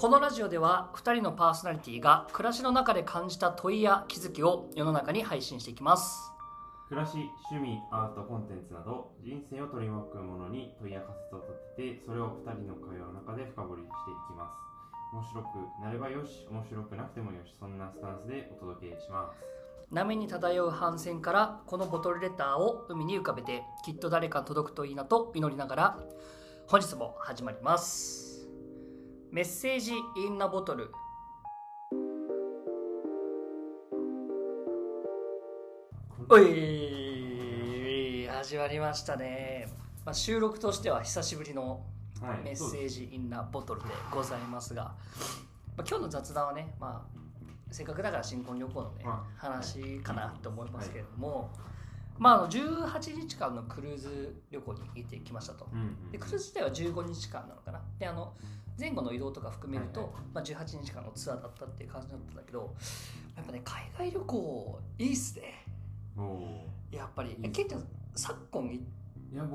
このラジオでは2人のパーソナリティが暮らしの中で感じた問いや気づきを世の中に配信していきます。暮らし、趣味、アート、コンテンツなど人生を取り巻くものに問いや仮説を立ててそれを2人の会話の中で深掘りしていきます。面白くなればよし面白くなくてもよしそんなスタンスでお届けします。波に漂う帆船からこのボトルレターを海に浮かべてきっと誰か届くといいなと祈りながら本日も始まりますメッセージインナボトル。おい始まりましたね、まあ、収録としては久しぶりのはいメッセージインナボトルでございますが、まあ、今日の雑談はね、まあ、せっかくだから新婚旅行のね、は話かなと思いますけれども、まあ、あの18日間のクルーズ旅行に行ってきましたと。でクルーズ自体は15日間なのかな。であの前後の移動とか含めると、まあ、18日間のツアーだったっていう感じだったんだけどやっぱね海外旅行いいっすね。やっぱり。ケンちゃん昨今行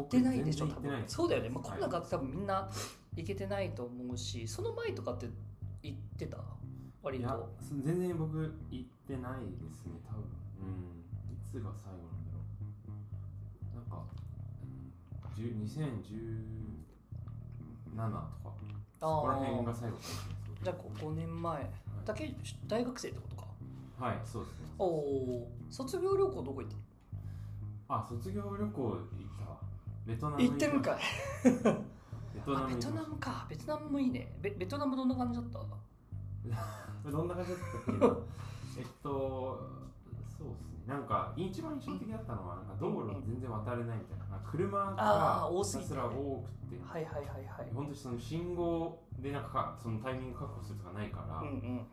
ってないでしょ多分。そうだよね、まあ、こはい。の中って多分みんな行けてないと思うしその前とかって行ってた？割いやとそ全然僕行ってないですね多分。うん。いつが最後なんだろう。なんかうん。10 2017とかそこら辺が最後かもしじゃあこう5年前。だけ大学生ってことか。はいそうですね。おお卒業旅行どこ行ってあ卒業旅行行った。わベトナム行ってるんかい。ベトナムあベトナムか。ベトナムもいいね。ベベトナムどんな感じだった？ム どんな感じだったっけな？えっとそうですね。なんか一番印象的だったのはなんか道路全然渡れないみたいな車が多すぎてひたすら多くて。はいはいはいはい。本当にその信号でなんかそのタイミング確保するとかないから、うんうん。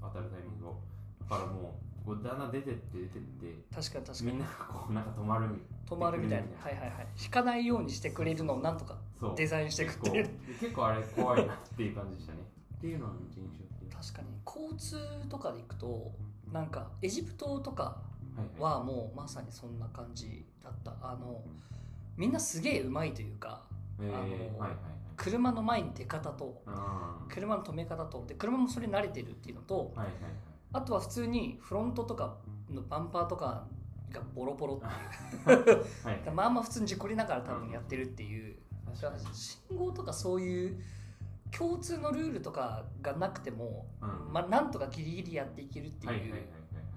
渡るタイミングを。だからもうこうだんだん出てって出てって確かに確かに。みんながこうなんか止まるみ止まるみたいな。はいはいはい。引かないようにしてくれるのをなんとかデザインしていくっていう結構あれ怖いなっていう感じでしたね。っていうのは印象的。確かに。交通とかで行くとなんかエジプトとかはいはもうまさにそんな感じだった。あのみんなすげえうまいというかえー、あのはいはいはい。車の前に出方とあ車の止め方とで車もそれ慣れてるっていうのとーはいはいはい。あとは普通にフロントとかのバンパーとかがボロボロっていう。はい まあまあ普通に事故りながら多分やってるっていう。確かに。信号とかそういう共通のルールとかがなくても、うんまあ、なんとかギリギリやっていけるっていう、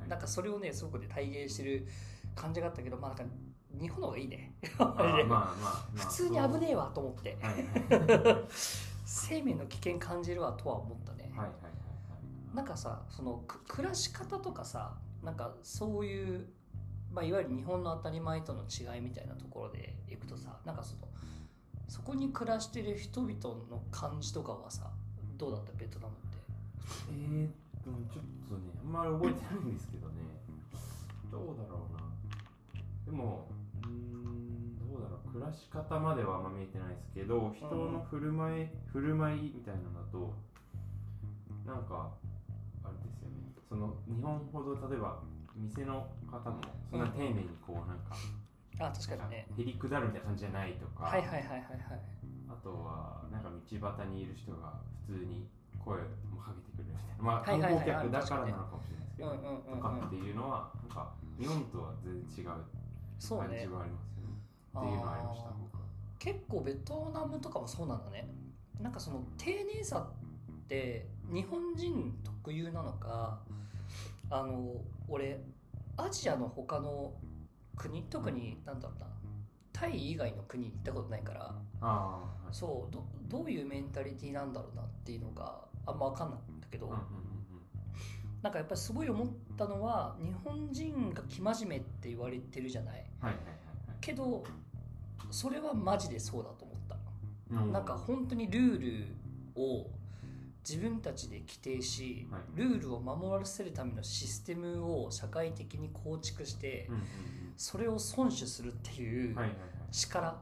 なんかそれをねすごくね体現してる感じがあったけどまあなんか日本の方がいいね。普通に危ねえわと思って。生命の危険感じるわとは思ったね、はいはいはいなんかさそのく暮らし方とかさなんかそういう、まあ、いわゆる日本の当たり前との違いみたいなところでいくとさなんかそのそこに暮らしてる人々の感じとかはさどうだった？ベトナムって。えーっとちょっとねあんまり覚えてないんですけどね。どうだろうな。でも暮らし方まではあんま見えてないですけど人の振る舞い、振る舞いみたいなのだとなんかあれですよね。その日本ほど例えば店の方もそんな丁寧にこうなんか、あ確かにね。へりくだるみたいな感じじゃないとか、はいはいはいはいはい。あとはなんか道端にいる人が普通に声もかけてくれるみたいな。まあ観光客だからなのかもしれないですけど、とかっていうのはなんか日本とは全然違う感じはありますっていうのはありました。結構ベトナムとかもそうなんだね。なんかその丁寧さって日本人特有なのかあの俺アジアの他の国特に何だろうなタイ以外の国に行ったことないからああそうどどういうメンタリティーなんだろうなっていうのがあんま分かんないんだけど、なんかやっぱりすごい思ったのは日本人が生真面目って言われてるじゃない。けどそれはマジでそうだと思った。はいなんか本当にルールを自分たちで規定し、はい。ルールを守らせるためのシステムを社会的に構築して、うんうんそれを遵守するっていう力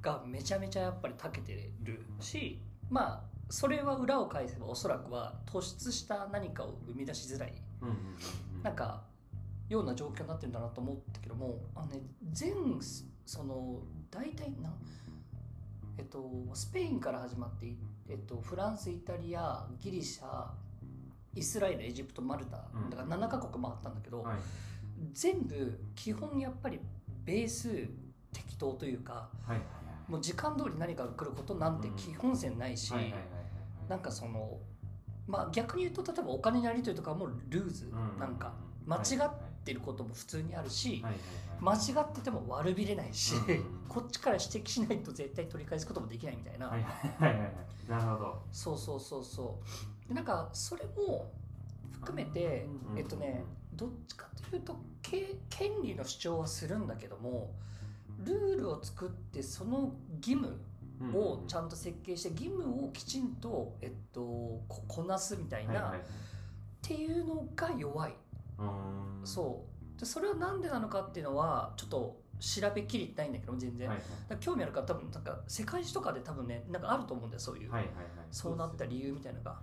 がめちゃめちゃやっぱり長けてるしまあそれは裏を返せばおそらくは突出した何かを生み出しづらい。うんうんうんうん。なんかような状況になってるんだなと思ったけどもあの、ね、全その大体なえっとスペインから始まってイえっと、フランスイタリアギリシャイスラエルエジプトマルタうん。だから7カ国回ったんだけど、はい。全部基本やっぱりベース適当というかはいはいもう時間通り何かが来ることなんて基本線ないし、なんかそのまあ逆に言うと例えばお金のやり取りとかもルーズ、うん。なんか間違ってることも普通にあるし、間はい違ってても悪びれないし、こっちから指摘しないと絶対取り返すこともできないみたいな、はいはい。はいはいなるほど。そうそうそうそう。でなんかそれも含めて、うんえっとねどっちかというとけ権利の主張はするんだけどもルールを作ってその義務をちゃんと設計して義務をきちんと、えっと、ここなすみたいな、っていうのが弱い、そう。でそれは何でなのかっていうのはちょっと調べきれてないんだけど全然、はい興味あるから多分なんか世界史とかで多分ねなんかあると思うんだよそういう、はいはいはい。はいそうなった理由みたいなのが。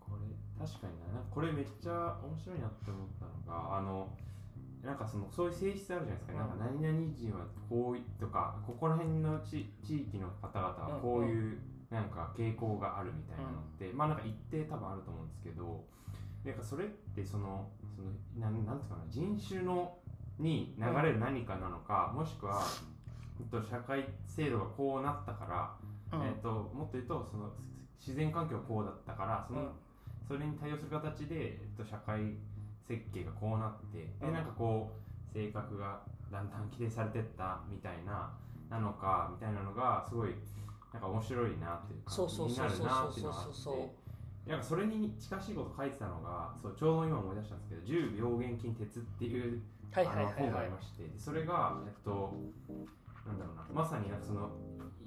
これ確かになこれめっちゃ面白いなって思ったのがあのなんかそのそういう性質あるじゃないですか、うん。なんか何々人はこういとかここら辺の地地域の方々はこういうなんか傾向があるみたいなのって、まあなんか一定多分あると思うんですけどなんかそれってそのそのなんなんていうかな人種のに流れる何かなのか、もしくは、えっと、社会制度がこうなったから、うん。えっと、もっと言うとその自然環境がこうだったからその、うん。それに対応する形で、えっと、社会設計がこうなってでうん。なんかこう性格がだんだん規定されてったみたいななのかみたいなのがすごいなんか面白いなっていうかそうそう気になるそうそう。なっていうのがあそうそうってなんかそれに近しいこと書いてたのがそうちょうど今思い出したんですけど「10病原菌鉄」っていう本があはいりましてでそれがえっとなんだろうなまさになんかその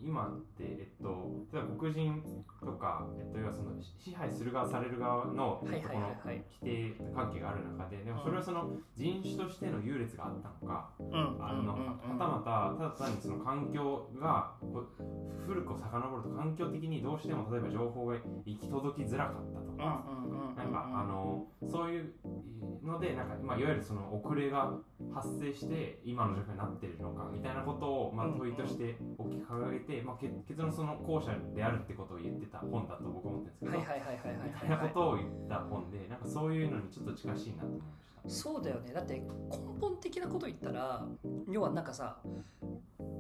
今ってえっと例えば黒人とかえっと要はその支配する側される側のこの規定関係がある中ででもそれはその人種としての優劣があったのかうん。あのはたまたただ単にその環境が古くを遡ると環境的にどうしても例えば情報が行き届きづらかったとかなんかあのそういうのでなんか、まあ、いわゆるその遅れが発生して今の状況になってるのかみたいなことを、まあ、問いとして大きく掲げて、まあ、け結論その後者であるってことを言ってた本だと僕は思ってるんですけど、みたいなことを言った本でなんかそういうのにちょっと近しいなと思いました。そうだよね。だって根本的なこと言ったら要はなんかさ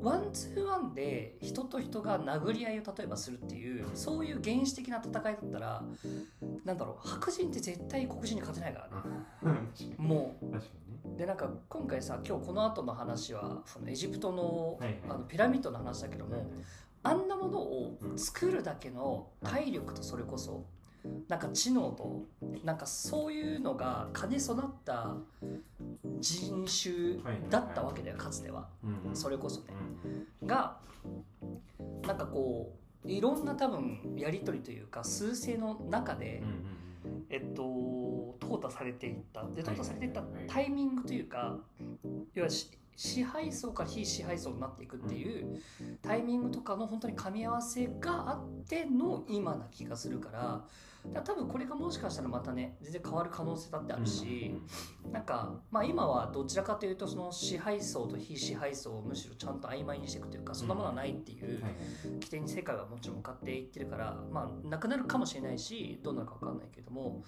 ワンツーワンで人と人が殴り合いを例えばするっていうそういう原始的な戦いだったらなんだろう白人って絶対黒人に勝てないからね。もう。でなんか今回さ今日この後の話はそのエジプトのあのピラミッドの話だけどもあんなものを作るだけの体力とそれこそなんか知能となんかそういうのが兼ね備った人種だったわけだよかつては。それこそね。うん。がなんかこういろんな多分やり取りというか数勢の中でえっと淘汰されていった。で淘汰されていったはいタイミングというか要はし支配層から非支配層になっていくっていうタイミングとかの本当に噛み合わせがあっての今な気がするからだ多分これがもしかしたらまたね全然変わる可能性だってあるしなんかまあ今はどちらかというとその支配層と非支配層をむしろちゃんと曖昧にしていくというかそんなものはないっていう規定に世界はもちろん向かっていってるからまあなくなるかもしれないしどうなるか分かんないけども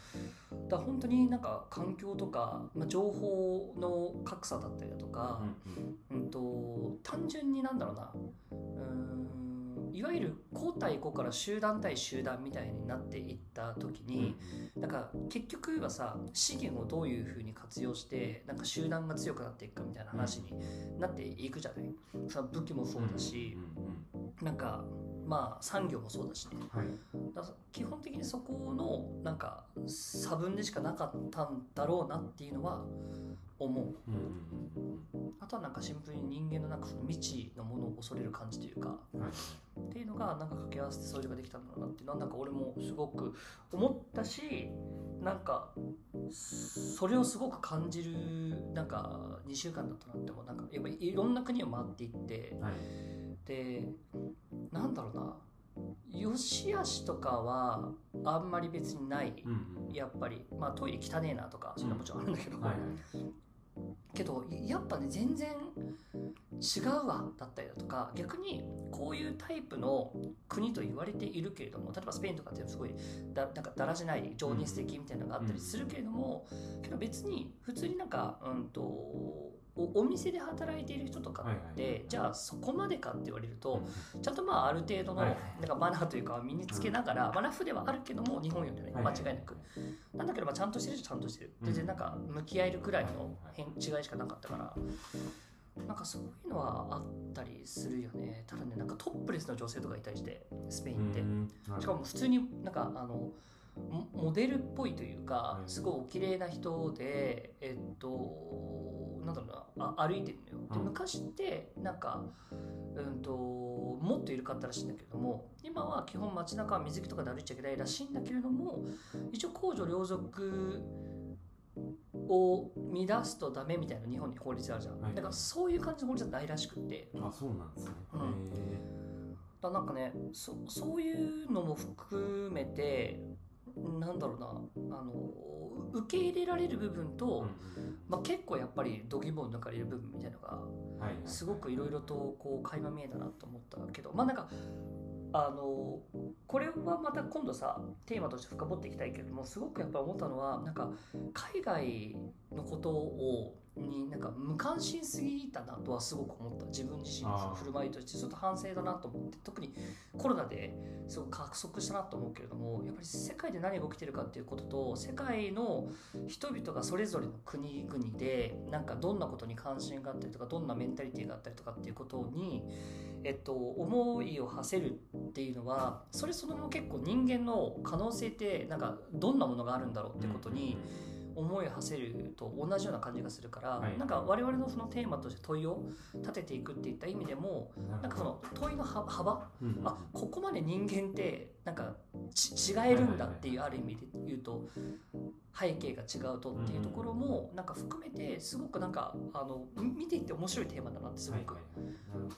だ本当になんか環境とか、まあ、情報の格差だったりだとか、うんうん。うん、と単純になんだろうなうーんいわゆる個対個から集団対集団みたいになっていった時に、なんか結局はさ資源をどういうふうに活用してなんか集団が強くなっていくかみたいな話になっていくじゃない、その武器もそうだし、なんかまあ産業もそうだしね。だ基本的にそこのなんか差分でしかなかったんだろうなっていうのは思う。うんうんうんあとはなんかシンプルに人間のなんかその未知のものを恐れる感じというか。っていうのがなんか掛け合わせてそれができたんだろうなっていうのはなんか俺もすごく思ったしなんかそれをすごく感じるなんか2週間だったなってもなんかやっぱりいろんな国を回っていって。はいでなんだろうな。良し悪しとかはあんまり別にない。うんうん。やっぱり。まあトイレ汚ねえなとかそれはもちろんあるんだけど、はいはいけどやっぱね全然違うわだったりだとか逆にこういうタイプの国と言われているけれども例えばスペインとかってすごいだなんかだらしない情熱的みたいなのがあったりするけれども、けど別に普通になんか、うんと、おお店で働いている人とかって、はいはいはい。じゃあそこまでかって言われると、うん。ちゃんとまあある程度のなんかマナーというか身につけながら、まあ、ラフではあるけども日本よりねはいはい間違いなく、なんだけどまあちゃんとしてる人ちゃんとしてる。全然なんか向き合えるくらいの変違いしかなかったからなんかそういうのはあったりするよね。ただねなんかトップレスの女性とかいたりしてスペインって、うん。しかも普通になんかあのモモデルっぽいというかうん。すごいお綺麗な人でえっとなんだろうなあ歩いてるのよ。でうん。昔ってなんかうんともっといるかったらしいんだけれども今は基本街中は水着とかで歩いちゃいけないらしいんだけれども一応公序良俗を乱すとダメみたいな日本に法律あるじゃん、はい。だからそういう感じの法律はないらしくって。あそうなんですね、うん。へだなんかねそそういうのも含めてなんだろうな。あの受け入れられる部分と、ーうんうん。まあ、結構やっぱり度肝を抜かれる部分みたいなのがはいはい。すごくいろいろとこう垣間見えたなと思ったけど。まあなんかあのこれはまた今度さテーマとして深掘っていきたいけれどもすごくやっぱ思ったのはなんか海外のことをになんか無関心すぎたなとはすごく思った。自分自身の振る舞いとしてちょっと反省だなと思って。特にコロナですごく加速したなと思うけれどもやっぱり世界で何が起きてるかっていうことと世界の人々がそれぞれの国々でなんかどんなことに関心があったりとかどんなメンタリティーがあったりとかっていうことに、えっと、思いを馳せるっていうのはそれそのもの結構人間の可能性ってなんかどんなものがあるんだろうってことに思いを馳せると同じような感じがするから、はいなんか我々のそのテーマとして問いを立てていくっていった意味でもなんかその問いのは幅？うんうんあここまで人間ってなんかち違えるんだっていうある意味で言うと背景が違うとっていうところもなんか含めてすごくなんかあのみ見ていって面白いテーマだなってすごく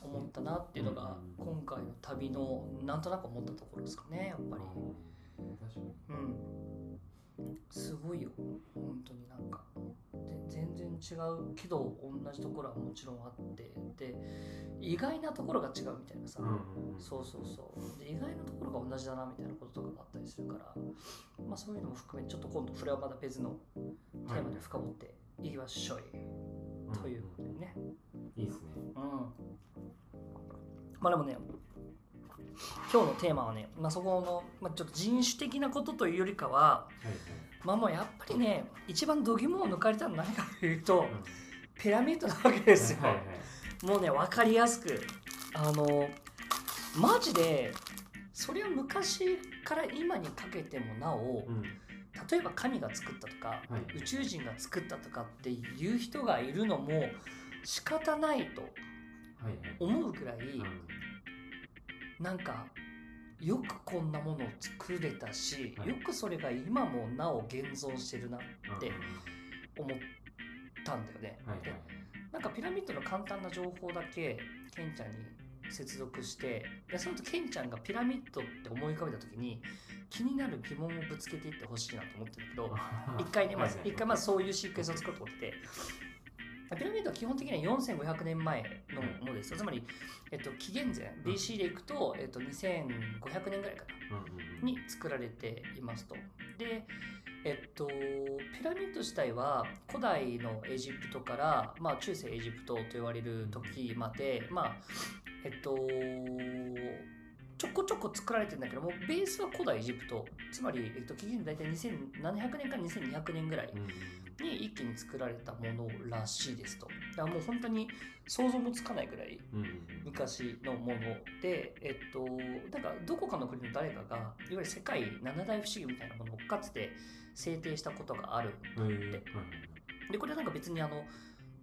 思ったなっていうのがうん今回の旅のなんとなく思ったところですかねやっぱり。うんすごいよ。本当になんか。で全然違うけど同じところはもちろんあって。で意外なところが違うみたいなさ、うんうんうん。そうそうそう。で意外なところが同じだなみたいなこととかがあったりするから、まあ、そういうのも含めちょっと今度それはまた別のテーマで深掘っていきましょう、うんということでね。いいですね。うん。まあでもね今日のテーマはね、まあ、そこの、まあ、ちょっと人種的なことというよりかははいはい。まあもうやっぱりね一番度肝を抜かれたのは何かというとうん。ピラミッドなわけですよ、はいはいもうね分かりやすくあのマジでそれは昔から今にかけてもなおうん。例えば神が作ったとかはい。宇宙人が作ったとかっていう人がいるのも仕方ないとはいはい。思うくらいうんなんかよくこんなものを作れたしはい。よくそれが今もなお現存してるなって思ったんだよね。でなんかピラミッドの簡単な情報だけケンちゃんに接続してでその後ケンちゃんがピラミッドって思い浮かべた時に気になる疑問をぶつけていってほしいなと思ってるんだけど 一回ねまず一回まずそういうシークエンスを作ろうと思っててピラミッドは基本的には4500年前のものですよ。つまり、えっと、紀元前 BC でいくと、えっと、2500年ぐらいかなに作られていますと。で、えっと、ピラミッド自体は古代のエジプトから、まあ、中世エジプトと言われる時まで、まあえっと、ちょこちょこ作られてるんだけどもベースは古代エジプト。つまり、えっと、紀元大体2700年から2200年ぐらいに一気に作られたものらしいですと。だからもう本当に想像もつかないぐらい昔のもので、えっと、なんかどこかの国の誰かがいわゆる世界七大不思議みたいなものをかつて制定したことがあるうんへーはいはいでこれなんか別にあの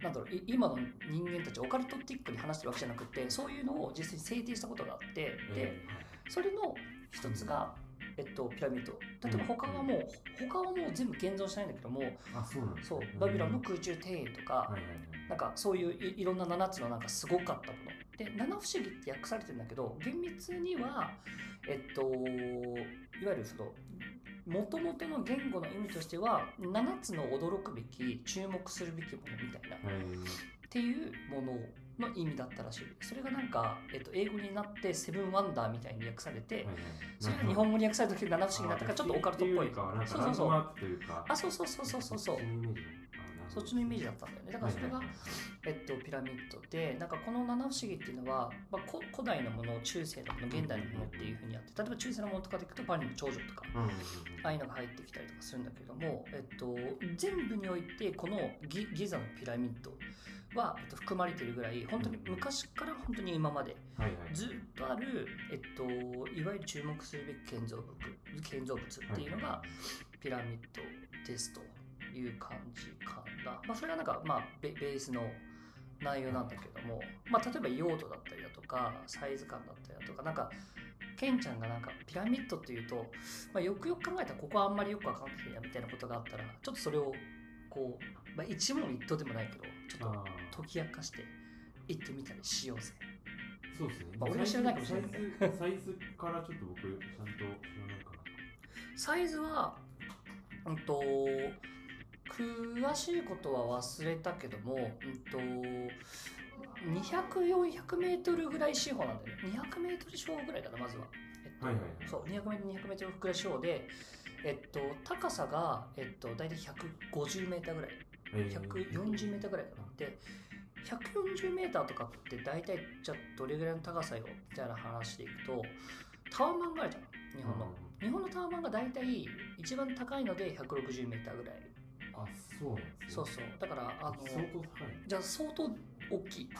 なんだろうい今の人間たちオカルトティックに話してるわけじゃなくてそういうのを実際に制定したことがあって。でえそれの一つが、えっと、ピラミッド。例えば他はもう他はもう全部現存しないんだけどもーあそうなんそうねバビロンの空中庭園とか、なんかそういういいろんな7つのなんかすごかったもの。で七不思議って訳されてるんだけど厳密にはえっといわゆるその元々の言語の意味としては7つの驚くべき注目するべきものみたいな。っはいていうものの意味だったらしい。それがなんか、えっと、英語になってセブンワンダーみたいに訳されて、それが日本語に訳された時七不思議になったからちょっとオカルトっぽいあそうそうそう。あそうそうそうそうそうそっちのイメージだったんだよね。だからそれが、えっと、ピラミッドでなんかこの七不思議っていうのは、まあ、こ古代のもの中世のもの現代のものっていうふうにあって例えば中世のものとかでいくとパリの長女とかああいうのが入ってきたりとかするんだけども、えっと、全部においてこのギギザのピラミッドは、えっと、含まれているぐらい本当に昔から本当に今までずっとある、えっと、いわゆる注目するべき建造物建造物っていうのがピラミッドですという感じかな、まあ、それがなんか、まあ、ベベースの内容なんだけども、まあ、例えば用途だったりだとかサイズ感だったりだとかなんかケンちゃんがなんかピラミッドっていうと、まあ、よくよく考えたらここはあんまりよくわかんないやみたいなことがあったらちょっとそれをこう、まあ、一問一答でもないけどちょっあと解き明かしていってみたりしようぜ。ーそうですね。まあ俺は知らないかもしれない。サイズサイズからちょっと僕ちゃんと知らないかサイズは、うんと、詳しいことは忘れたけども、うんと、200、400メートルぐらい四方なんだよね。200メートル四方ぐらいだな、まずは。えっと、はいはいはいそう、200メートル、200メートルぐらい四方で、えっと、高さが、えっと、大体150メーターぐらい。えー140メーターぐらいかな。で、140メーターとかって大体じゃあどれぐらいの高さよ？みたいな話でいくと、タワーマンがあるじゃん、日本の。日本のタワマンが大体一番高いので160メーターぐらい。あそうなんですねそうそう。だから、あの、相当高いじゃあ相当大きい。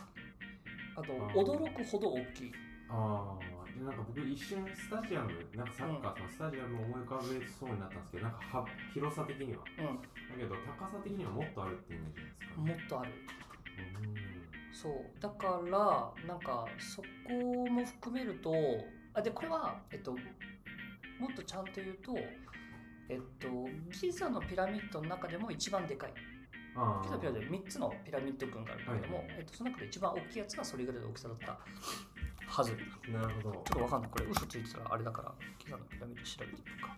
あと、驚くほど大きい。ああでなんか僕一瞬スタジアムなんかサッカーのスタジアムを思い浮かべそうになったんですけどなんかは広さ的にはうだけど高さ的にはもっとあるってイメージですか？ん。もねっとある。うんそう。だから、なんか、そこも含めると、あ、で、これは、えっと、もっとちゃんと言うと、えっと、ギザのピラミッドの中でも一番でかい。あギザのピラミッド3つのピラミッド群があるんだけども、はいえっと、その中で一番大きいやつがそれぐらいの大きさだったはず。あなるほどちょっとわかんない。これ嘘ついてたらあれだから、ギザのピラミッド調べてみようか。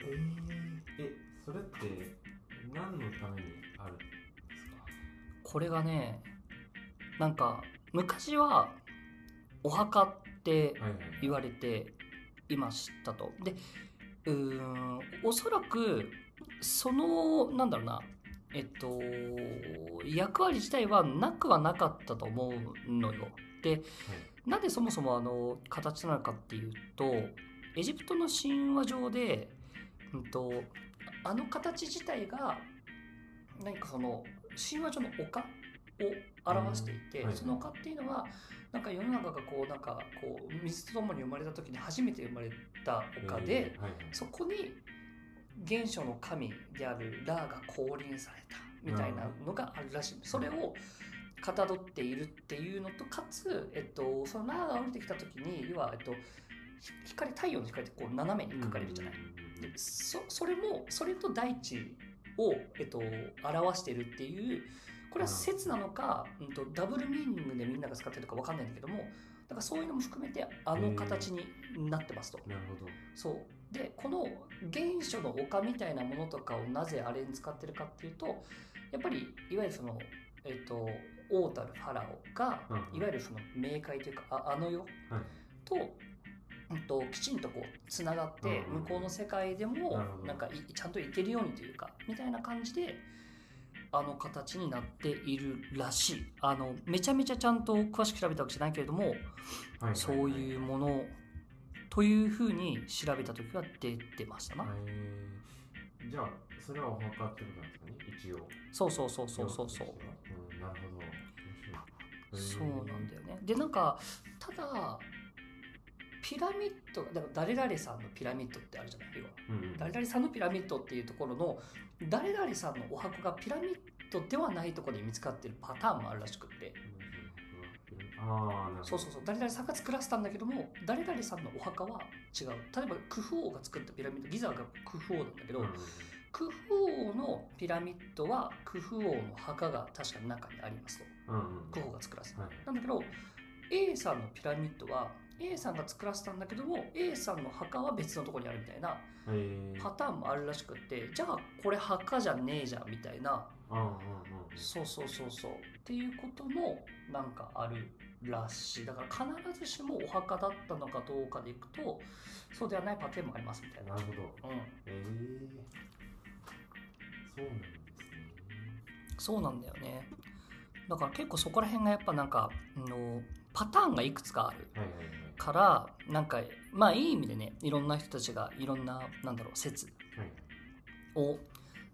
えー、えそれって何のためにあるんですこれがね、なんか、昔は、お墓ってかはいはい言われていましたと。で、うーん、おそらく、その、なんだろうな、えっと、役割自体はなくはなかったと思うのよ。で、なんでそもそもあの形なのかっていうとエジプトの神話上で、うん、とあの形自体が何かその神話上の丘を表していて、その丘ってい。うのはなんか世の中がこうなんかこう水とともに生まれた時に初めて生まれた丘で、そこに原初の神であるラーが降臨されたみたいなのがあるらしい、それをかたどっているっていうのとかつ、えっと、そのラーが降りてきた時に要は、えっと、ひ光太陽の光ってこう斜めに描かれるじゃない。でそそれもそれと大地を、えっと、表しているっていうこれは説なのか、うん、とダブルミーニングでみんなが使ってるか分かんないんだけどもだからそういうのも含めてあの形になってますと。なるほど。そう。でこの原初の丘みたいなものとかをなぜあれに使ってるかっていうとやっぱりいわゆるそのえっ、と王たるファラオが、うん。いわゆるその冥界というかああの世はい。と,、うん、ときちんとこうつながって、うん向こうの世界でもなんかいちゃんといけるようにというかみたいな感じであの形になっているらしい。あのめちゃめちゃちゃんと詳しく調べたわけじゃないけれども、はいそういうものというふうに調べた時は出てましたな。えーじゃあそれはお墓ってことなんですかね一応。そうそうそうそうそうそう。うん、なるほど。そうなんだよね。でなんかただピラミッドだから誰々さんのピラミッドってあるじゃない？要は。うんうん。誰々さんのピラミッドっていうところの誰々さんのお墓がピラミッドではないところで見つかってるパターンもあるらしくって。そうそうそう。誰々さんが作らせたんだけども誰々さんのお墓は違う。例えばクフ王が作ったピラミッドギザがクフ王なんだけど、うんうんクフ王のピラミッドはクフ王の墓が確か中にありますと。うんうんクフ王が作らせた。はい。なんだけど A さんのピラミッドは A さんが作らせたんだけども A さんの墓は別のところにあるみたいなパターンもあるらしくってじゃあこれ墓じゃねえじゃんみたいな。そうそうそうそう。っていうこともなんかあるらしい。だから必ずしもお墓だったのかどうかでいくとそうではないパターンもありますみたいな。なるほど。うん。へえそうなんですね。そうなんだよね。だから結構そこら辺がやっぱなんかあのパターンがいくつかあるからなんかまあいい意味でねいろんな人たちがいろんななんだろう説はい。を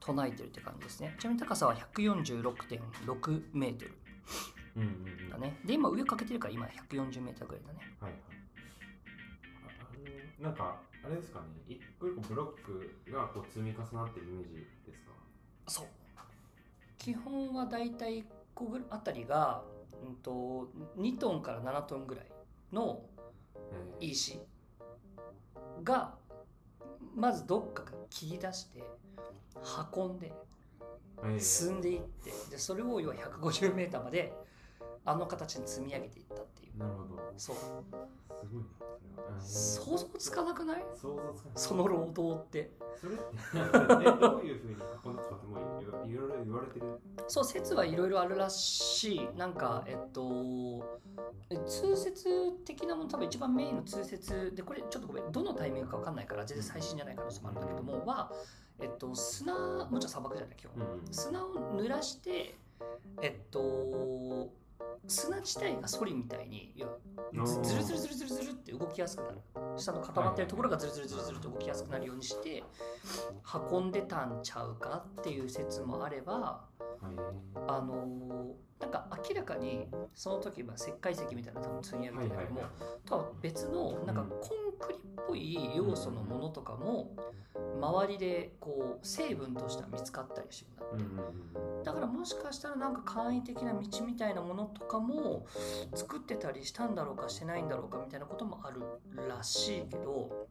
唱えてるって感じですね。ちなみに高さは146.6メートルだね。で今上かけてるから今140メートルぐらいだね。はいなんかあれですかね。一個一個ブロックがこう積み重なってるイメージですか？そう。基本はだいたい1個あたりが、うん、と2トンから7トンぐらいのえー石がまずどっかから切り出して運んでえー進んでいってでそれを要は 150m まであの形に積み上げていったなるほど。そう。すごいなそれは想像つかなくない？想像つかない。その労働って。それってえどういうふうに運んだとかってもういろいろ言われてる？そう説はいろいろあるらしい。なんかえっとえ通説的なもの多分一番メインの通説。でこれちょっとごめん。どのタイミングか分かんないから全然最新じゃない可能性もあるんだけどもはえっと砂もちろん砂漠じゃない基本。うんうん。砂を濡らしてえっと砂自体がソリみたいにいやずずるずるずるずるずるって動きやすくなる。下の固まってるところがずるずるずるずると動きやすくなるようにして運んでたんちゃうかっていう説もあればはいあのーなんか明らかにその時は石灰石みたいなの多分積み上げてたけども、とは別のなんかうん。コンクリっぽい要素のものとかも周りでこう成分としては見つかったりしてるんだって。だからもしかしたらなんか簡易的な道みたいなものとかも作ってたりしたんだろうかしてないんだろうかみたいなこともあるらしいけど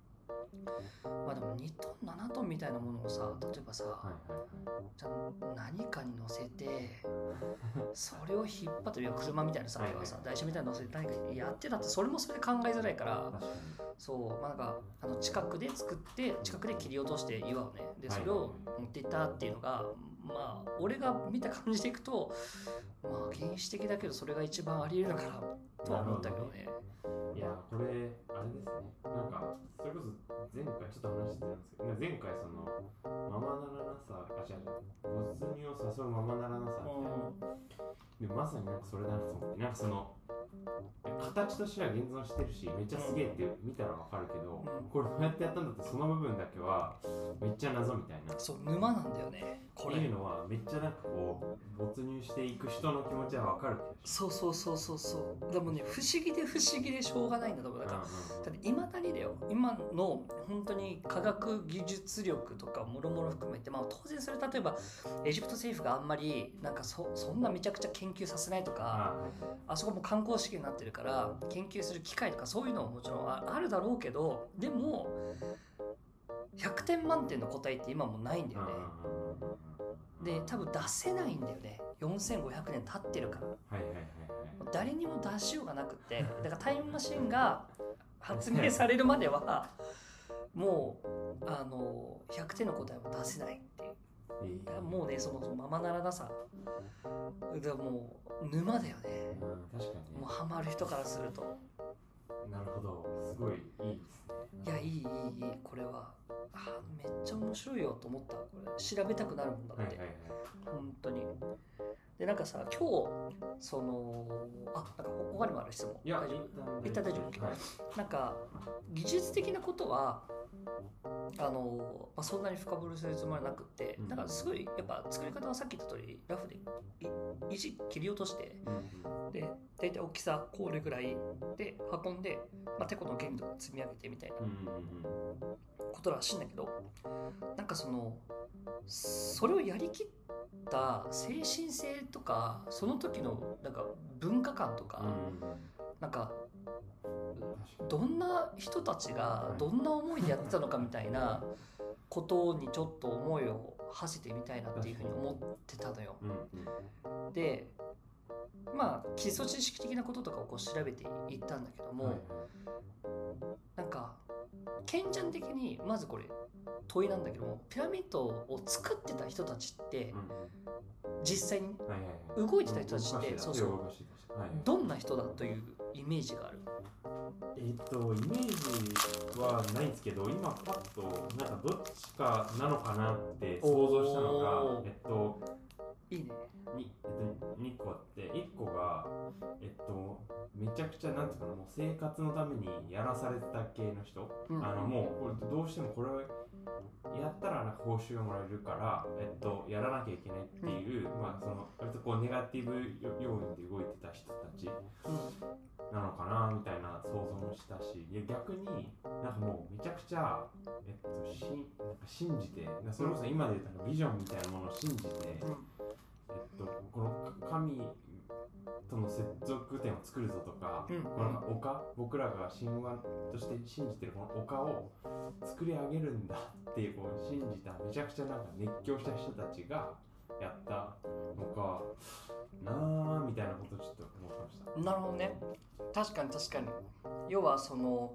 まあでも2トン7トンみたいなものをさ例えばさ、はいはいじゃあ何かに乗せてそれを引っ張っていや車みたいなさ、はいはい。さ台車みたいなの乗せて何かやってたってそれもそれで考えづらいからそうまあなんかあの近くで作って近くで切り落として岩をねではいそれを持っていったっていうのがまあ俺が見た感じでいくとまあ原始的だけどそれが一番ありえるのかなとは思ったけどね。いやこれあれですね。なんかそれこそ前回ちょっと話してるんですけど前回そのままならなさあ違う没入を誘うままならなさでまさになんかそれだなと思ってなんかその形としては現存してるしめっちゃすげえって見たらわかるけど、うん。これどうやってやったんだってその部分だけはめっちゃ謎みたいな。そう沼なんだよねこれ。っていうのはめっちゃなんかこう没入していく人の気持ちはわかるそうそうそうそうそう。でもね不思議で不思議でしょうがないんだと思う。だからだっていまだにだよ。今の本当に科学技術力とかもろもろ含めて、まあ、当然それ例えばエジプト政府があんまりなんかそそんなめちゃくちゃ研究させないとかああそこも観光資源になってるから研究する機会とかそういうのももちろんああるだろうけどでも100点満点の答えって今もないんだよねで多分出せないんだよね。4500年経ってるから。はいはいはいはい。誰にも出しようがなくて。だからタイムマシンが発明されるまではもうあの100点の答えを出せないっていう。えー。もうねそのままならなさ。でもう沼だよね。うん確かにね。もうハマる人からするとなるほど。すごいいいですね。いやいいいいいい。これは。あめっちゃ面白いよと思った。これ調べたくなるもんだって、はいはいはい。本当にでなんかさ今日そのあなんか他にもある質問。いや大丈夫？一一旦大丈夫。はい。なんか技術的なことはあの、まあ、そんなに深掘りするつもりはなくって、うん。なんかすごいやっぱ作り方はさっき言った通りラフでい石切り落としてうん。で大体大きさこれぐらいで運んで、まあ、てこの原理とか積み上げてみたいなことらしいんだけどなんかそのそれをやりきった精神性とかその時のなんか文化観とか、うん。うんなんかどんな人たちがどんな思いでやってたのかみたいなことにちょっと思いを馳せてみたいなっていうふうに思ってたのよ。でまあ基礎知識的なこととかをこう調べていったんだけども、はい。なんか賢者的にまずこれ問いなんだけどもピラミッドを作ってた人たちってうん。実際に動いてた人たちってそうそうどんな人だというイメージがある？えっとイメージはないんですけど今パッとなんかどっちかなのかなって想像したのがえっといいねに、えっと、2個あって1個がえっとめちゃくちゃなんていうかなもう生活のためにやらされてた系の人、うん。あのもうこれどうしてもこれをやったらなんか報酬がもらえるから、えっと、やらなきゃいけないっていう、まあその割とこうネガティブ要因で動いてた人たちなのかなみたいな想像もしたしいや逆になんかもうめちゃくちゃ、えっと、しなんか信じてなそれこそ今で言ったらビジョンみたいなものを信じて、うんえっと、この神との接続点を作るぞとか、うん。この丘僕らが神話として信じてるこの丘を作り上げるんだっていうこう信じためちゃくちゃなんか熱狂した人たちがやったのかなーみたいなことをちょっと思ってました。なるほどね。確かに確かに。要はその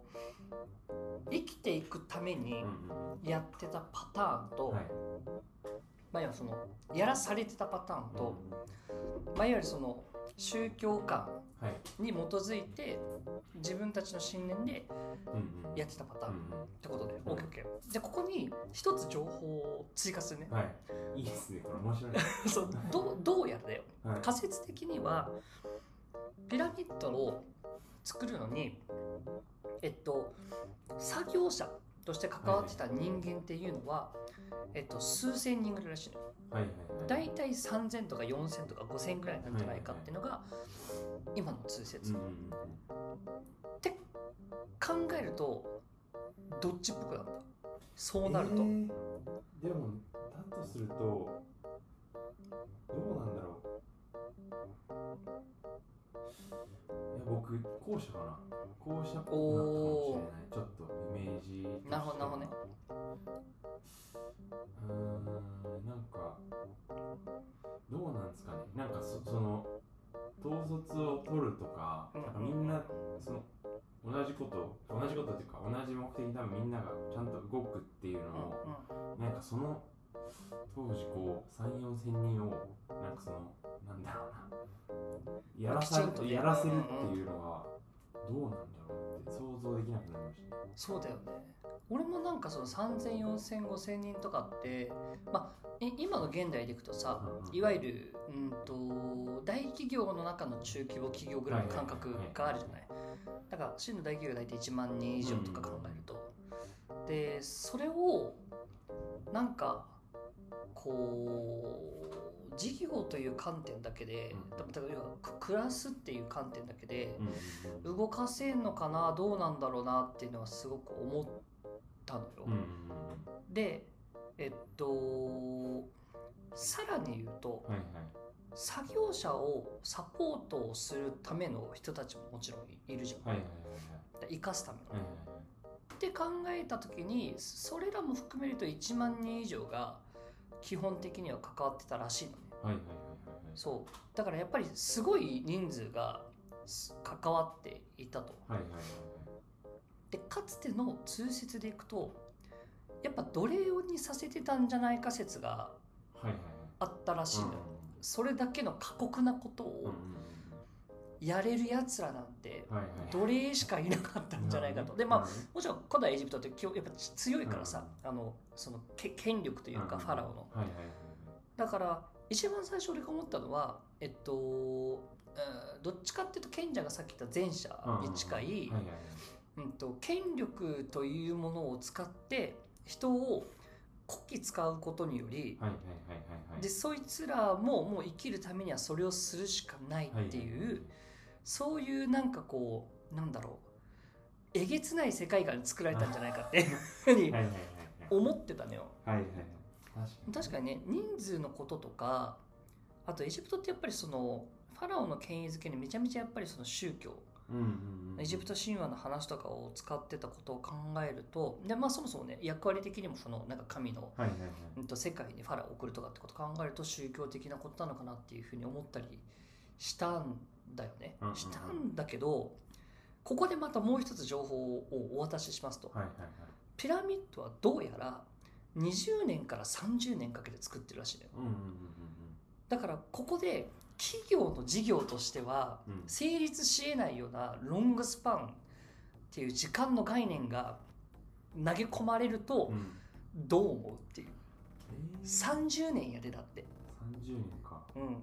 生きていくためにうんうん。やってたパターンと、はいまあ、要はそのやらされてたパターンと、まあ、いわゆるその宗教観はい。に基づいて自分たちの信念でうんうん。やってたパターンっうん。てことで、うん。OKOK でここに一つ情報を追加するね。うんはい。いいですね。これ面白い。そうどうどうやらだよ。はい。仮説的にはピラミッドを作るのにえっと作業者として関わってた人間っていうのは、えっと、数千人ぐらいらしいの。よはいはいはい。大体3000とか4000とか5000ぐらいなんじゃないかっていうのが今の通説、うんうんうん考えるとどっちっぽくなった？そうなると、えーでもだとするとどうなんだろう。いや僕後者かな。後者っぽくなったかもしれない。ちょっーなるほどなるほどね。うーんなんかどうなんですかね。なんかそその統率を取るとか,、うん。なんかみんなその同じこと同じことっていうか同じ目的に多分みんながちゃんと動くっていうのを、なんかその当時こう3 4千人をなんかそのなんだろうな。やらさやらせるっていうのはどうなんだろうって想像できなくなりましたね。そうだよね。俺もなんかその300040005000人とかってまあい今の現代でいくとさうんうんいわゆるうんと大企業の中の中規模企業ぐらいの感覚があるじゃない。だから真の大企業が大体1万人以上とか考えると、でそれをなんかこう事業という観点だけで、うんだだから要はく暮らすっていう観点だけで動かせんのかなどうなんだろうなっていうのはすごく思ったのよ。でえっとさらに言うとうんはいはい作業者をサポートをするための人たちももちろんいるじゃん。はいはいはいはい生かすための。はいはいって考えた時にそれらも含めると1万人以上が基本的には関わってたらしいのね。はいはいはいはい。はいそう。だからやっぱりすごい人数がす関わっていたと。はいはいはいでかつての通説でいくとやっぱ奴隷にさせてたんじゃないか説がはいはいはい。あったらしいのよ。うんそれだけの過酷なことをやれるやつらなんて奴隷しかいなかったんじゃないかと。でまあもちろん古代エジプトってやっぱ強いからさ、あのそのけ権力というかうんファラオの。はいはいはい。だから一番最初俺が思ったのはえっと、うんどっちかっていうと賢者がさっき言った前者に近い、うん、と権力というものを使って人をこき使うことにより、はいはいはいはいはい。でそいつらももう生きるためにはそれをするしかないっていう、そういうなんかこうなんだろうえげつない世界観作られたんじゃないかっていうふうに思ってたのよ。はいはいはい確かに。ね人数のこととかあとエジプトってやっぱりそのファラオの権威づけにめちゃめちゃやっぱりその宗教うんうんうんエジプト神話の話とかを使ってたことを考えるとで、まあ、そもそもね役割的にもそのなんか神の、はいはいはい。うん、と世界にファラオを送るとかってことを考えると宗教的なことなのかなっていうふうに思ったりしたんだよね、うんうんうん。したんだけどここでまたもう一つ情報をお渡ししますと、はいはいはい。ピラミッドはどうやら20年から30年かけて作ってるらしいのよ。うんうんうんだからここで企業の事業としてはうん。うん成立し得ないようなロングスパンっていう時間の概念が投げ込まれるとうん。どう思うっていう。えー、30年やでだって。30年か。うん。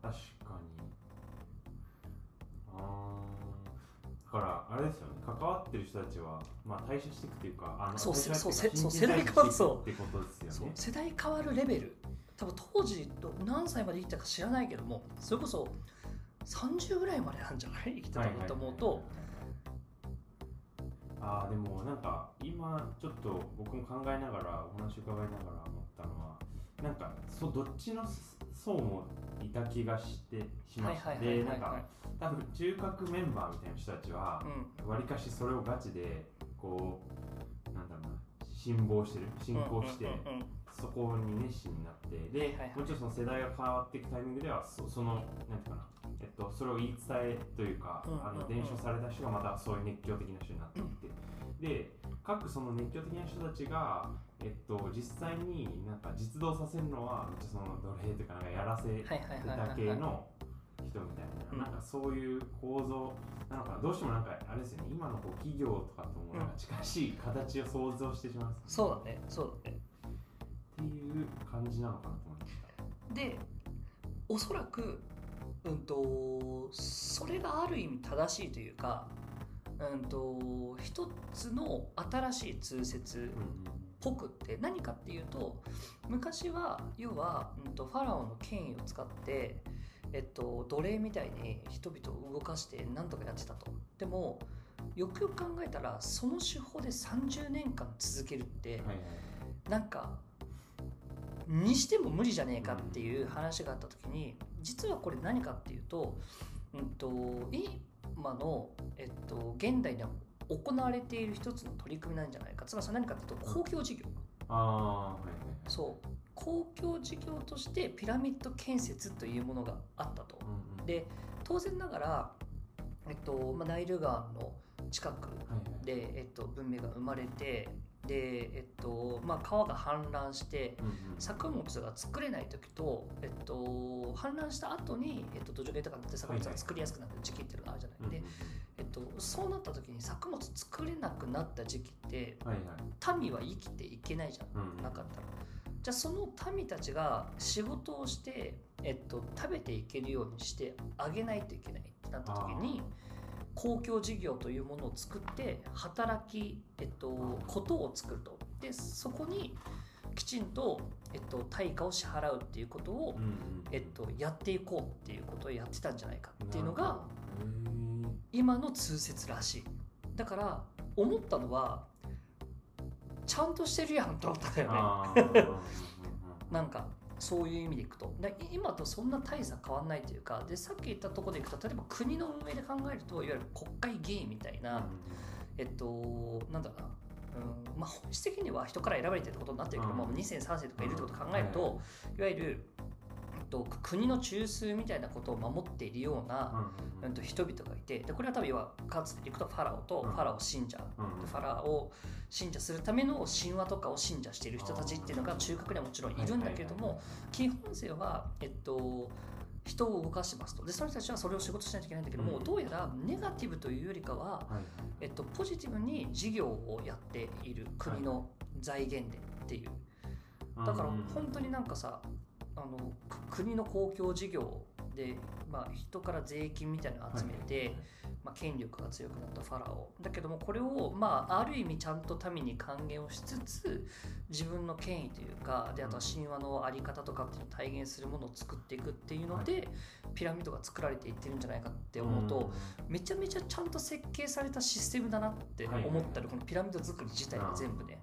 確かに。あー。だからあれですよね関わってる人たちはまあ退社していくっていうかあのそうそうそう世代陳変わるそうってことですよね。世代変わるレベル。多分当時と何歳まで生きたか知らないけどもそれこそ30ぐらいまでなんじゃない生きてたのと思うとああでもなんか今ちょっと僕も考えながらお話伺いながら思ったのはなんかそうどっちの層もいた気がしてしましたはいはいはいでなんか多分中核メンバーみたいな人たちはうん。わりかしそれをガチでこうなんだろうな辛抱してる進行して、そこに熱心になってで、もちろんその世代が変わっていくタイミングではそそのなんていうかな、えっと、それを言い伝えというか、あの伝承された人がまたそういう熱狂的な人になっていって、で各その熱狂的な人たちが、えっと、実際になんか実動させるのはその奴隷というかなんかやらせてはいはいはいた系の人みたいうん。な、なんかそういう構造なのかなどうしてもなんかあれですよね。今のこう企業とかともなんか近しい形を想像してしますよそうだね。そうだね。っていう感じなのかなと思いました。でおそらく、うん、とそれがある意味正しいというか、うん、と一つの新しい通説っぽくって何かっていうと昔は要は、うん、とファラオの権威を使って、えっと、奴隷みたいに人々を動かして何とかやってたと。でもよくよく考えたらその手法で30年間続けるって、はいはいなんかにしても無理じゃねえかっていう話があった時に実はこれ何かっていうと,、うん、と今の、えっと、現代では行われている一つの取り組みなんじゃないか。つまりそれ何かっていうと公共事業。ああはいはいはい。そう。公共事業としてピラミッド建設というものがあったと。うんうん。で当然ながら、えっとまあ、ナイル川の近くはいはい。で、えっと、文明が生まれてで、えっとまあ、川が氾濫してうんうん。作物が作れない時と、えっと、氾濫した後に、えっと、土壌が豊かになって作物が作りやすくなる時期っていうのがあるじゃない、うんうん。で、えっと、そうなった時に作物作れなくなった時期ってはいはい。民は生きていけないじゃうんなかったら。じゃあその民たちが仕事をして、えっと、食べていけるようにしてあげないといけないってなった時に公共事業というものを作って働き、えっと、ことを作ると。でそこにきちんと、えっと、対価を支払うっていうことを、うんうん。えっと、やっていこうっていうことをやってたんじゃないかっていうのが今の通説らしい。だから思ったのはちゃんとしてるやんと思ったんだーよねなんかそういう意味でいくと。で今とそんな大差変わんないというかでさっき言ったところでいくと例えば国の運営で考えるといわゆる国会議員みたいな、えっとなんだろうな。うんまあ、本質的には人から選ばれてるってことになってるけども、うん。2世3世とかいるってことを考えると、いわゆる、と、国の中枢みたいなことを守っているような、うんうんと人々がいてでこれは多分要はかつていくとファラオとうん。ファラオ信者、ファラオを信者するための神話とかを信者している人たちっていうのが中核にはもちろんいるんだけれども基本性は、えっと、人を動かしてますと。でその人たちはそれを仕事しないといけないんだけども、うん。どうやらネガティブというよりかは、はいはい。えっと、ポジティブに事業をやっている国の財源でっていう。だからうん。本当になんかさあのく国の公共事業で、まあ、人から税金みたいなのを集めて、まあ、権力が強くなったファラオ。だけどもこれを、まあ、ある意味ちゃんと民に還元をしつつ自分の権威というかであとは神話の在り方とかっていうのを体現するものを作っていくっていうので、ピラミッドが作られていってるんじゃないかって思うと、めちゃめちゃちゃんと設計されたシステムだなって思ったり、このピラミッド作り自体が全部ね。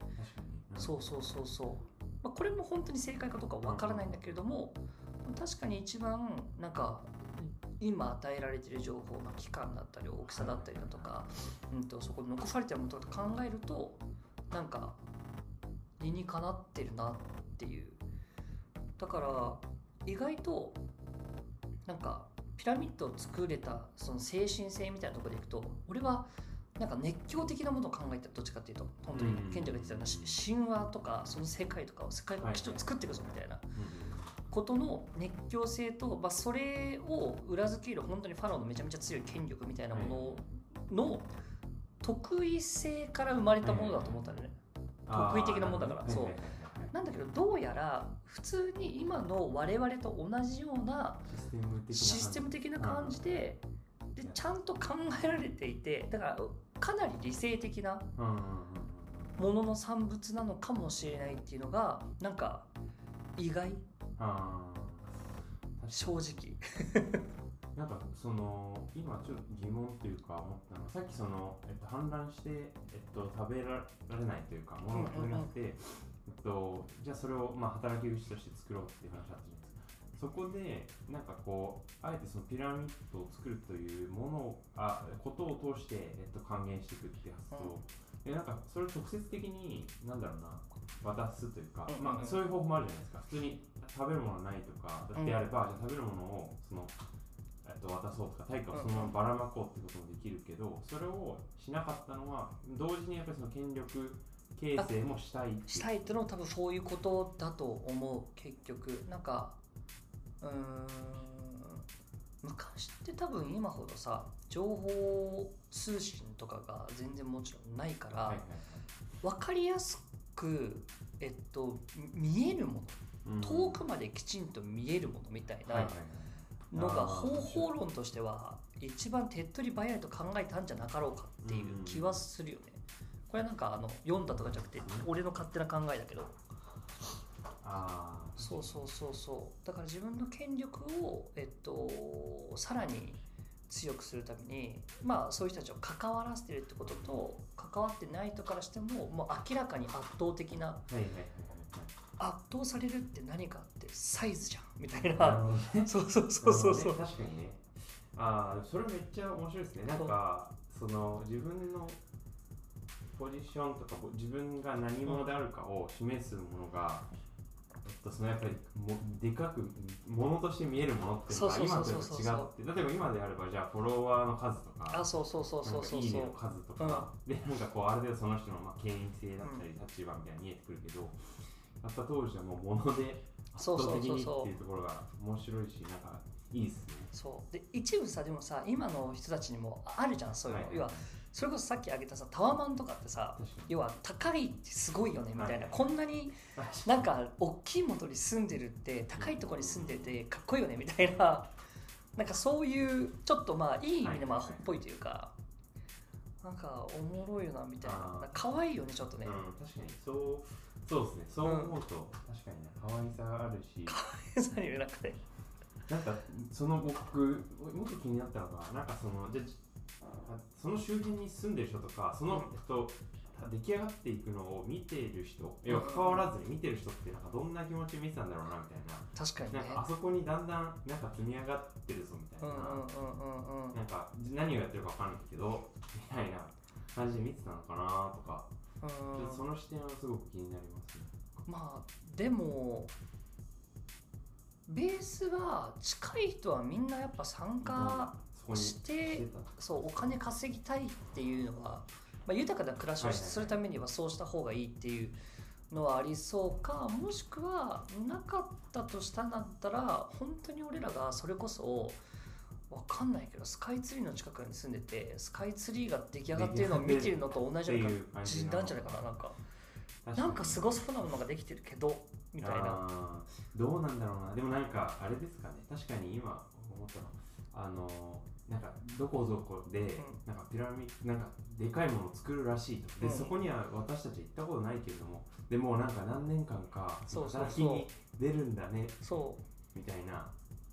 そうそうそうそう、まあ、これも本当に正解かどうかわからないんだけれども、確かに一番なんか今与えられてる情報、まあ、期間だったり大きさだったりだとか、うん、とそこに残されてるものとか考えるとなんか理にかなってるなっていう。だから意外となんかピラミッドを作れたその精神性みたいなとこでいくと俺はなんか熱狂的なものを考えてどっちかっていうと本当にうん。賢者が言ってたようなし神話とかその世界とかを世界をきちっと作っていくぞみたいなことの熱狂性と、まあ、それを裏付ける本当にファローのめちゃめちゃ強い権力みたいなものの得意性から生まれたものだと思ったんだよね。得意的なもんだから。そう。なんだけどどうやら普通に今の我々と同じようなシステム的な感じ。システム的な感じででちゃんと考えられていてだからかなり理性的なものの産物なのかもしれないっていうのがなんか意外？正直。なんかその今ちょっと疑問っていうか思ったのはさっきその、えっと、氾濫して、えっと、食べられないというか物が食べなくて、えっと、じゃあそれを、まあ、働き口として作ろうっていう話あったじゃないですかそこでなんかこうあえてそのピラミッドを作るというものをあことを通して、えっと、還元していくっていう発想、でなんかそれを直接的になんだろうな渡すというか、うん。うんうんまあ、そういう方法もあるじゃないですか。普通に食べるものないとかであれば、じゃあ食べるものをそのえっと、渡そうとか対価をそのままばらまこうってこともできるけど、それをしなかったのは同時にやっぱりその権力形成もしたいしたいっていうのは多分そういうことだと思う結局。なんかうーん。昔って多分今ほどさ情報通信とかが全然もちろんないから、はいはい分かりやすく、えっと、見えるもはいうん。の遠くまできちんと見えるものみたいなのが方法論としては一番手っ取り早いと考えたんじゃなかろうかっていう気はするよね。これなんかあの読んだとかじゃなくて俺の勝手な考えだけどあー。そうそうそうそう。だから自分の権力を、えっと、さらに強くするためにまあそういう人たちを関わらせてるってことと関わってない人からしてももう明らかに圧倒的なはいはいはい圧倒されるって何かってサイズじゃん。みたいはいはいなね。そうそうそうそうそう、ね。確かにね。ああそれめっちゃ面白いですね。なんかその自分のポジションとか自分が何者であるかを示すものが、と、そのやっぱりもでかくものとして見えるものっていうのが今と違って例えば今であればじゃあフォロワーの数とかあそうそうそうそうそう。いいねのそう数とか、でなんかこうある程度その人のまあ権威性だったり立場みたいなの見えてくるけど、やっぱ当時はもう物で圧そうそう倒的にっていうところが面白いしなんかいいですね。そう。で一部さでもさ今の人たちにもあるじゃんそういうの、はい。要はそれこそさっき挙げたさタワマンとかってさ要は高いってすごいよねみたいな、はい。こんなになんか大きい元に住んでるって高いところに住んでてかっこいいよねみたいな。なんかそういうちょっとまあいい意味でまあはい。ほっぽいというかなんかおもろいよなみたいな。可愛いよねちょっとね、うん、確かに。そうそうですね。そう思うと、確かにね可愛さがあるし。さになんかねなんかその僕もっと気になったのがなんかそのじゃあその周辺に住んでる人とかその、うんえっと出来上がっていくのを見ている人要は関わらずに見てる人ってなんかどんな気持ちで見てたんだろうなみたいな。確かにね。なんかあそこにだんだんなんか積み上がってるぞみたいな、うんうんうんうんうん。なんか何をやってるかわかんないけどみたいな感じで見てたのかなとか、ちょっとその視点はすごく気になりますね。まあでもベースは近い人はみんなやっぱ参加そしてた。そうお金稼ぎたいっていうのは、まあ、豊かな暮らしをするためにはそうした方がいいっていうのはありそうかもしくはなかったとしたんだったら本当に俺らがそれこそわかんないけどスカイツリーの近くに住んでてスカイツリーが出来上がってるのを見てるのと同じような感じなんじゃないかななんか。なんかすごそうなものができてるけどみたいな。どうなんだろうな。でもなんかあれですかね。確かに今思ったの。あのなんかどこどこで、なんかピラミッドなんかでかいものを作るらしいと。で、うん。そこには私たち行ったことないけれどもでもなんか何年間かそうそうそう働きに出るんだねそう。みたいな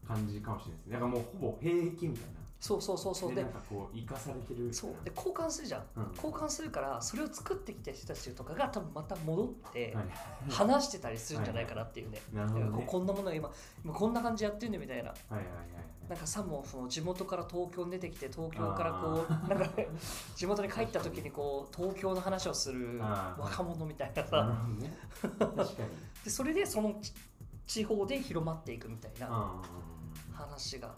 感じかもしれないですね。だからもうほぼ兵役みたいな。そうそうそうそう。ででなんかこう生かされてるみたいうな。そで交換するじゃん。うん。交換するからそれを作ってきた人たちとかが多分また戻ってはい。話してたりするんじゃないかなっていうね、なるほどね。こんなものが今今こんな感じやってんねみたいな。はいはいはいはいなんかさもその地元から東京に出てきて東京からこうなんかね地元に帰った時にこう東京の話をする若者みたいなさ。でそれでその地地方で広まっていくみたいな話が。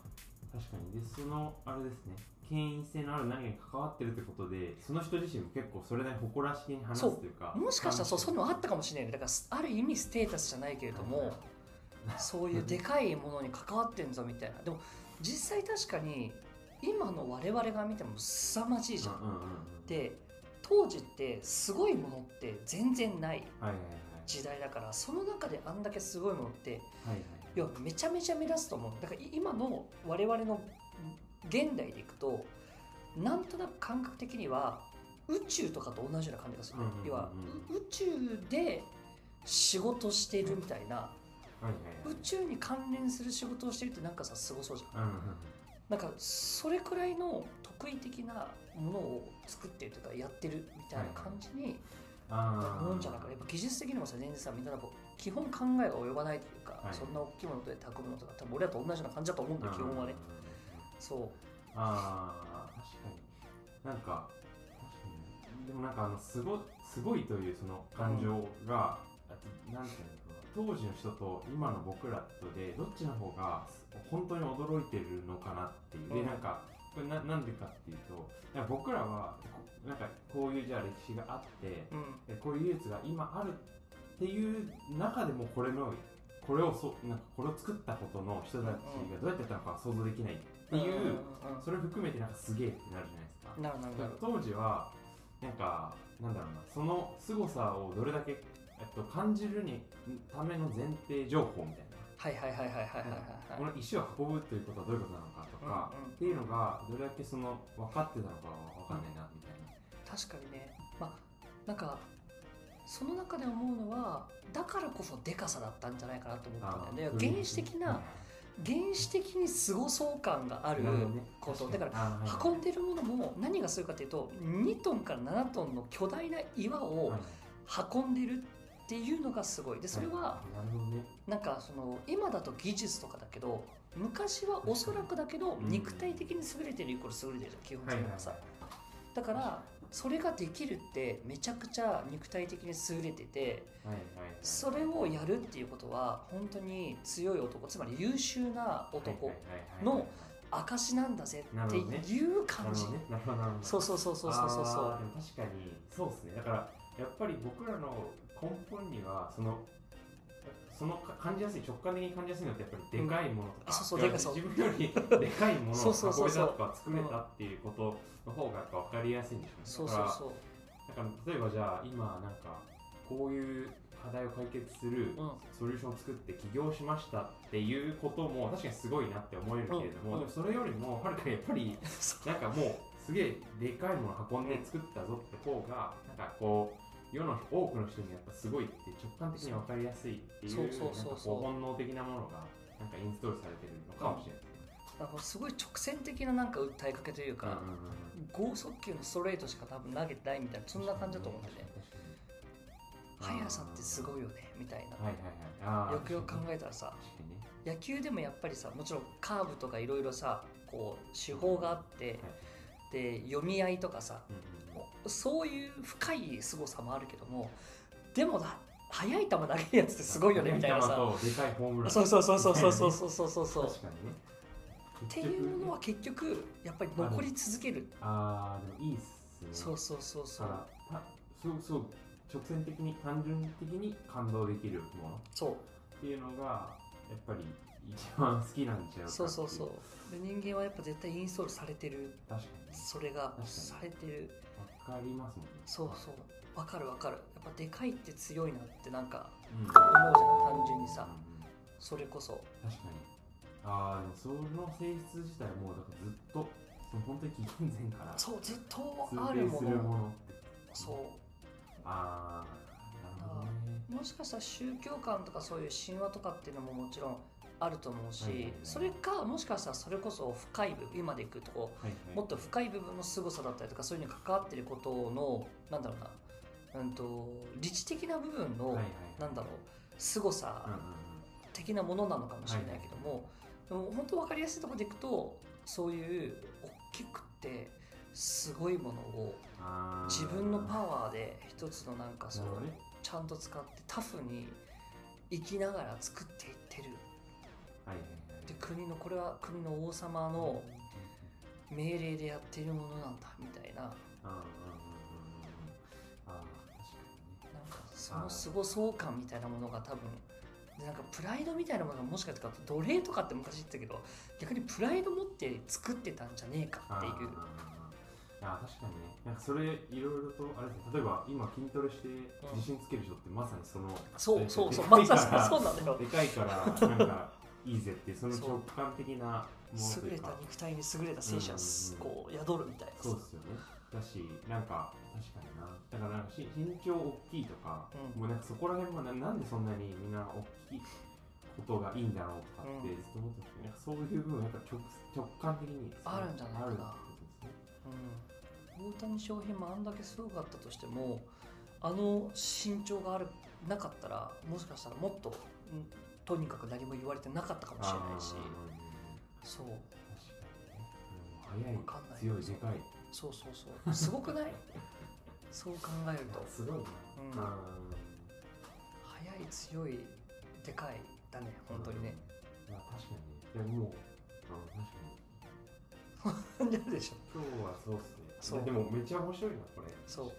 確かに。でそのあれですね。権威性のある何かに関わってるってことでその人自身も結構それなりに誇らしげに話すというか。もしかしたらそうそういうののあったかもしれないね。だからある意味ステータスじゃないけれども、そういうでかいものに関わってんぞみたいな。でも実際確かに今の我々が見ても凄まじいじゃん、うんうんうんうん。で当時ってすごいものって全然ないはいはいはい。時代だからその中であんだけすごいものってはいはいい。やめちゃめちゃ目立つと思う。だからい今の我々の現代でいくとなんとなく感覚的には宇宙とかと同じような感じがする、うんうんうんうん。要はう宇宙で仕事してるみたいな宇宙に関連する仕事をしてるってなんかさすごそうじゃん。うんうんうん。なんかそれくらいの得意的なものを作ってるとかやってるみたいな感じに思うんじゃないかな。やっぱ技術的にもさ全然さみんなこう基本考えが及ばないというか、はい。そんな大きいもので炊くものとか多分俺らと同じような感じだと思うんだよ基本はね。そう。ああ確かに。なんか確かに。でもなんかあのすごすごいというその感情が、あとなんていうのかな当時の人と今の僕らとでどっちの方が本当に驚いてるのかなっていう、うん。でなんかこれななんでかっていうと僕らはこなんかこういうじゃあ歴史があってうん。でこういう技術が今あるっていう中でもこれのこれをそなんかこれを作ったことの人たちがどうやってたのか想像できないっていう、それ含めてなんかすげえってなるじゃないですか。なる。当時はなんかなんだろうなその凄さをどれだけ、えっと、感じるにための前提情報みたいな。はいはいはいはいはいはい、この石を運ぶということはどういうことなのかとか、っていうのがどれだけその分かってたのかは分かんないなみたいな。確かにね、まあ、なんかその中で思うのはだからこそでかさだったんじゃないかなと思ったんだよね。原始的な、原始的にすごそう感があること、だから運んでるものも何がするかというと2トンから7トンの巨大な岩を運んでるっていうのがすごい。でそれはなんかその今だと技術とかだけど昔はおそらくだけどうん。肉体的に優れてるイコール優れてる基本的にはさはいだからそれができるってめちゃくちゃ肉体的に優れててそれをやるっていうことは本当に強い男つまり優秀な男の証なんだぜっていう感じ、そうそうそうそうそうそう。そう確かにそうですね。だからやっぱり僕らの根本にはそのそのか感じやすい直感的に感じやすいのってやっぱりでかいものとか、うん自分よりでかいものを運べたとか作れたっていうことの方がやっぱ分かりやすいんでしょうね。だから例えばじゃあ今なんかこういう課題を解決するうん。ソリューションを作って起業しましたっていうことも確かにすごいなって思えるけれども、うん。でもそれよりもはるかにやっぱり なんかもうすげえでかいもの運んで作ったぞって方がなんかこう世の多くの人にやっぱすごいって直感的に分かりやすいっていう本能的なものがなんかインストールされてるのかもしれない。ですね。なんかすごい直線的ななんか訴えかけというか、剛速球のストレートしか多分投げてないみたいなそんな感じだと思うんだよね。速さってすごいよねみたいな、はいはいはい。よくよく考えたらさ野球でもやっぱりさもちろんカーブとかいろいろさこう手法があって、で読み合いとかさうんうんうんそういう深い凄さもあるけどもでもだ速い球投げるやつってすごいよねみたいなさ。でかいホームラン。そうそうそうそうそうそうそうそうそう。そう確かにね。っていうものは結局やっぱり残り続ける。ああでもいいっすね。そうそうそうそう。そうそう直線的に単純的に感動できるもの。そう。っていうのがやっぱり一番好きなんちゃうそうそうそう。で人間はやっぱ絶対インストールされてる。確かに。それがされてる。わかりますもんね。そうそう。わかるわかる。やっぱでかいって強いなってなんかうん。思うじゃん単純にさ。それこそ。確かに。ああその性質自体もうだからずっとその本当に紀元前からそうずっと通あるも底するものそああなるほどね。うもしかしたら宗教観とかそういう神話とかっていうのももちろんあると思うし、それかもしかしたらそれこそ深い部分今でいくとこもっと深い部分の凄さだったりとかそういうのに関わってることのなんだろうな、うん、と理知的な部分の、はいはい。なんだろう凄さ的なものなのかもしれないけども、でも本当分かりやすいところでいくとそういう大きくってすごいものを自分のパワーで一つのなんかそのちゃんと使ってタフに生きながら作っていっで国のこれは国の王様の命令でやっているものなんだみたいな。なんかそのすごそう感みたいなものが多分でなんかプライドみたいなものがもしかしたら奴隷とかって昔言ってたけど逆にプライド持って作ってたんじゃねえかっていう。あ確かにね。なんかそれいろいろとあれですね。例えば今筋トレして自信つける人ってまさにその、そうそうそう。でまさしくそうなんだよ。でかいからなんかいいぜっていうその直感的なものと優れうか。肉体に優れた精神がすうんうん。うんこう宿るみたいな。そうですよね。だしなんか確かにな。だからなんかし身長大きいとか、うん。もうなんかそこら辺もななんでそんなにみんな大きいことがいいんだろうとかってうん。ずっと思ってたんですけど、なんかそういう部分やっぱ直直感的にあるんじゃないかなあるってことですね。うん、大谷翔平もあんだけすごかったとしてもあの身長があるなかったらもしかしたらもっと、うんとにかく何も言われてなかったかもしれないし。そう確かにね、うん、わかんない強いでかいそうそうそう。すごくない？そう考えると。すごいな、うん。速い強いでかいだね本当にね。まあ確かに。ねでももう、うん、確かに。嫌でしょ。今日はそうっすね。そう。でもめっちゃ面白いなこれ。そう。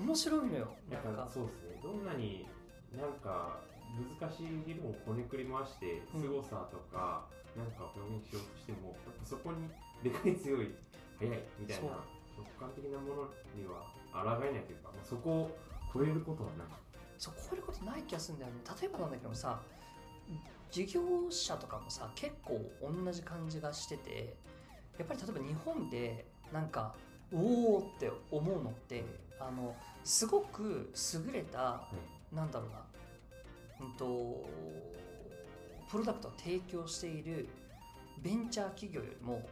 面白いのよなんか。そうっすね。どんなになんか難しい議論をこねくり回してうん。凄さとか、なんか表現しようとしてもやっぱそこにでかい強い速いみたいな直感的なものには抗えないというか、まあ、そこを超えることはない。そうこういうことない気がするんだよね。例えばなんだけどさ事業者とかもさ結構同じ感じがしててやっぱり例えば日本でなんかおおって思うのってあのすごく優れたなんだろうな、うんとプロダクトを提供しているベンチャー企業よりも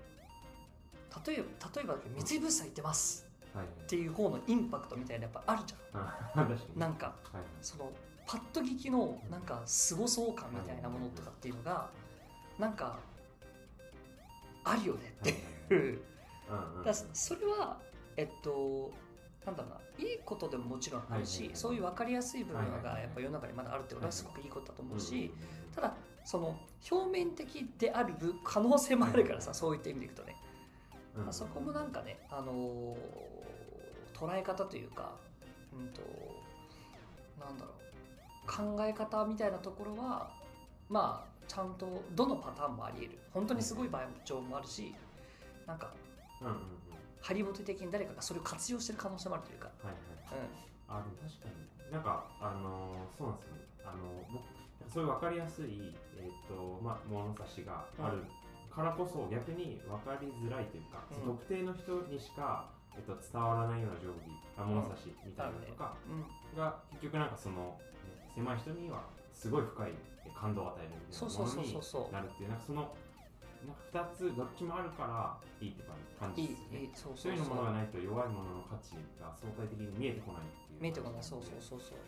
例えば例えば三井物産行ってますはい。っていう方のインパクトみたいなやっぱあるじゃん。なんかはい。そのパッと聞きのなんかすごそう感みたいなものとかっていうのがなんかあるよねっていう。うんうんだからそれはえっとなんだろうないいことでももちろんあるしそういう分かりやすい部分がやっぱ世の中にまだあるってことはすごくいいことだと思ううんし、ただその表面的である部可能性もあるからさ、はいそういった意味でいくとね、うんうんそこもなんかね、あのー捉え方というか、うんと、なんだろう、考え方みたいなところは、まあ、ちゃんとどのパターンもあり得る。本当にすごい場合もあるし、なんか、うんうんうんハリボテ的に誰かがそれを活用してる可能性もあるというか、はいはい。うん、あでも確かに。なんかあのーそうなんですよね。あのー僕そういう分かりやすい、えーとまあ、物差しがあるからこそ逆に分かりづらいというか、うん。特定の人にしか、えっと伝わらないような定規あ物差しみたいなのとかうん、が結局なんかその、ね狭い人にはすごい深いえ感動を与えるみたいなものに。なるっていうなんかそのなんか2つどっちもあるからいいって感じですね。いいそうそいうそう。うそうのものがないと弱いものの価値が相対的に見えてこないっていう。見えてこないそうそうそうそう。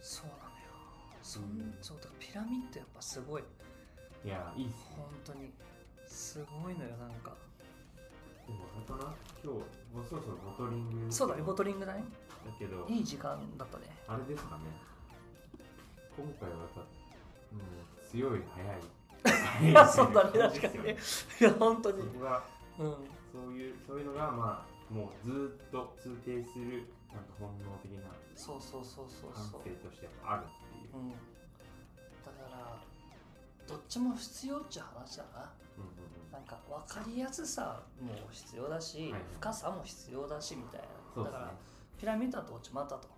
そうなのよ。そん、うん。そうだからピラミッドやっぱすごい。いやいいっすね。本当にすごいのよなんか。でもあれかな今日もうそろそろボトリング。そうだねボトリングだね。だけどいい時間だったね。あれですかね。今回はやっぱ、うん、強い速いそうだね確かにね。いや本当に。そこがうん。そういうそういうのがまあもうずっと通底するなんか本能的なそうそうそうそう感そう。性としてあるっていう、うん。だからどっちも必要っちゃ話だな。うんうんうん。なんか分かりやすさも必要だし、はい深さも必要だしみたいな。だからピラミッドはどっちもあったと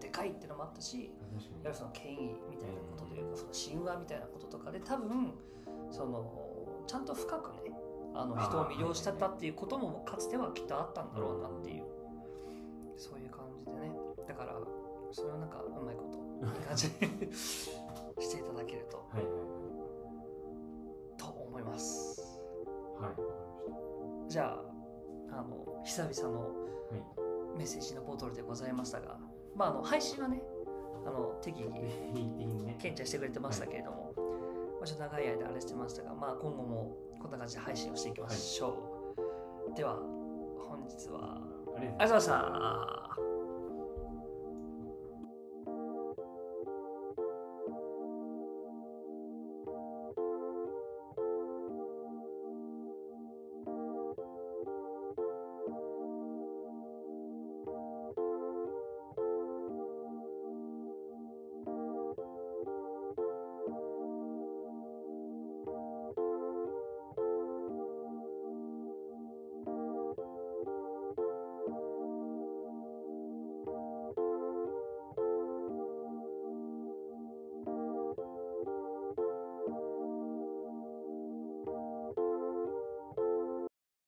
でかいっていうのもあったしやその権威みたいなことというか、その神話みたいなこととかで多分そのちゃんと深くねあの人を魅了してたっていうこともかつてはきっとあったんだろうなっていう、そういう感じでね。だからそれをなんかうまいこといい感じに していただけるとはいはいと思います。はいじゃああの久々のメッセージのボトルでございましたが、まあ、あの配信はねあの適宜定期的にね。ケンちゃんしてくれてましたけれども、まあ、ちょっと長い間あれしてましたが、まあ、今後もこんな感じで配信をしていきましょう、では本日はありがとうございました